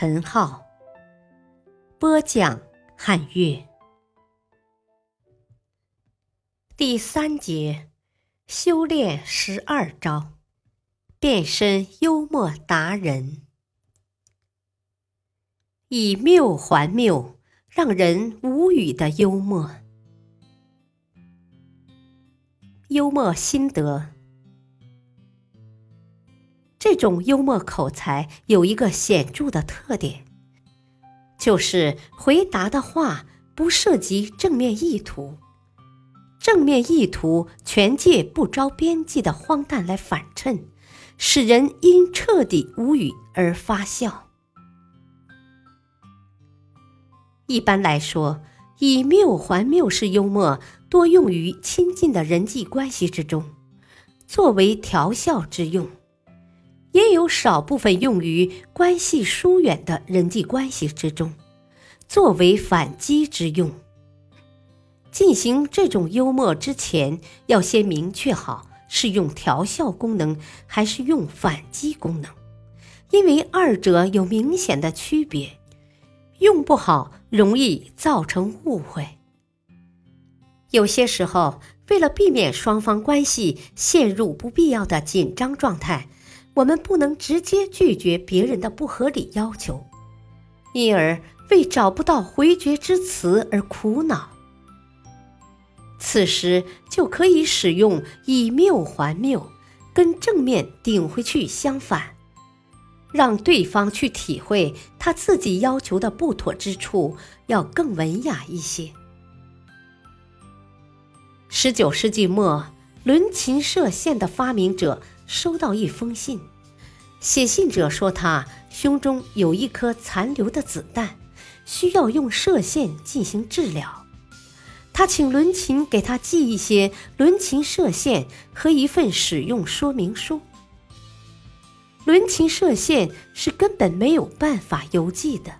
陈浩，播讲汉乐。第三节，修炼十二招，变身幽默达人，以谬还谬，让人无语的幽默。幽默心得。这种幽默口才有一个显著的特点，就是回答的话不涉及正面意图，正面意图全借不着边际的荒诞来反衬，使人因彻底无语而发笑。一般来说，以谬还谬式幽默多用于亲近的人际关系之中，作为调笑之用。少部分用于关系疏远的人际关系之中，作为反击之用。进行这种幽默之前，要先明确好是用调笑功能还是用反击功能，因为二者有明显的区别，用不好容易造成误会。有些时候，为了避免双方关系陷入不必要的紧张状态。我们不能直接拒绝别人的不合理要求，因而为找不到回绝之词而苦恼。此时就可以使用以谬还谬，跟正面顶回去相反，让对方去体会他自己要求的不妥之处，要更文雅一些。十九世纪末，伦琴射线的发明者。收到一封信，写信者说他胸中有一颗残留的子弹，需要用射线进行治疗。他请伦琴给他寄一些伦琴射线和一份使用说明书。伦琴射线是根本没有办法邮寄的。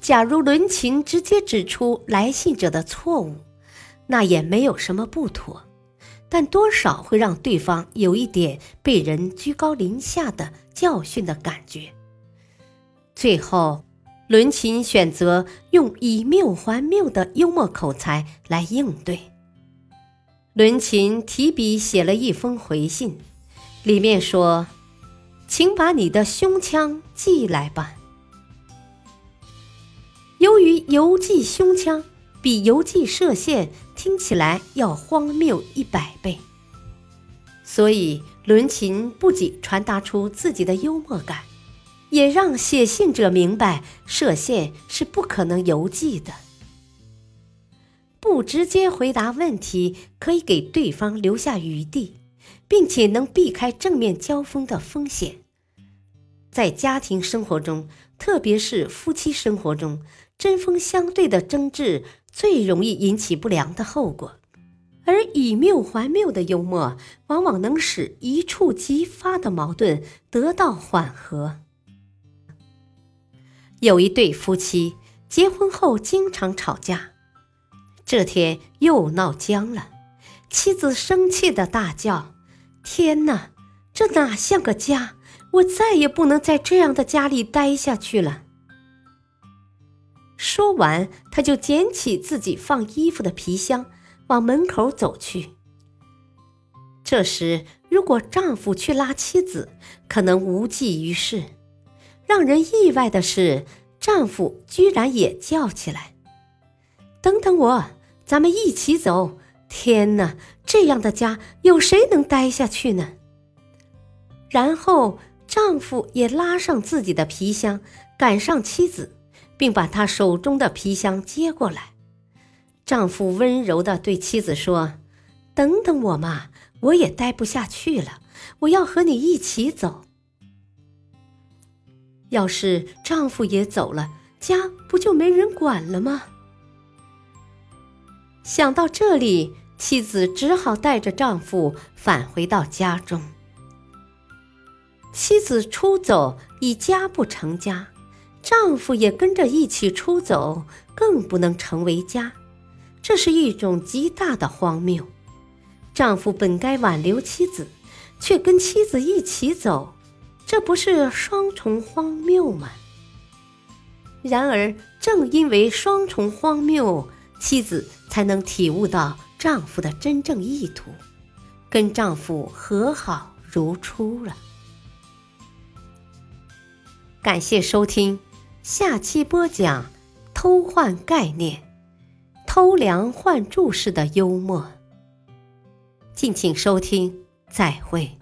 假如伦琴直接指出来信者的错误，那也没有什么不妥。但多少会让对方有一点被人居高临下的教训的感觉。最后，伦琴选择用以谬还谬的幽默口才来应对。伦琴提笔写了一封回信，里面说：“请把你的胸腔寄来吧。”由于邮寄胸腔。比邮寄射线听起来要荒谬一百倍，所以伦琴不仅传达出自己的幽默感，也让写信者明白射线是不可能邮寄的。不直接回答问题，可以给对方留下余地，并且能避开正面交锋的风险。在家庭生活中，特别是夫妻生活中，针锋相对的争执。最容易引起不良的后果，而以谬还谬的幽默，往往能使一触即发的矛盾得到缓和。有一对夫妻结婚后经常吵架，这天又闹僵了，妻子生气的大叫：“天哪，这哪像个家？我再也不能在这样的家里待下去了。”说完，他就捡起自己放衣服的皮箱，往门口走去。这时，如果丈夫去拉妻子，可能无济于事。让人意外的是，丈夫居然也叫起来：“等等我，咱们一起走！”天哪，这样的家有谁能待下去呢？然后，丈夫也拉上自己的皮箱，赶上妻子。并把他手中的皮箱接过来，丈夫温柔地对妻子说：“等等我嘛，我也待不下去了，我要和你一起走。”要是丈夫也走了，家不就没人管了吗？想到这里，妻子只好带着丈夫返回到家中。妻子出走，已家不成家；丈夫也跟着一起出走，更不能成为家。这是一种极大的荒谬。丈夫本该挽留妻子，却跟妻子一起走，这不是双重荒谬吗？然而，正因为双重荒谬，妻子才能体悟到丈夫的真正意图，跟丈夫和好如初了。感谢收听，下期播讲偷换概念、偷梁换柱式的幽默。敬请收听，再会。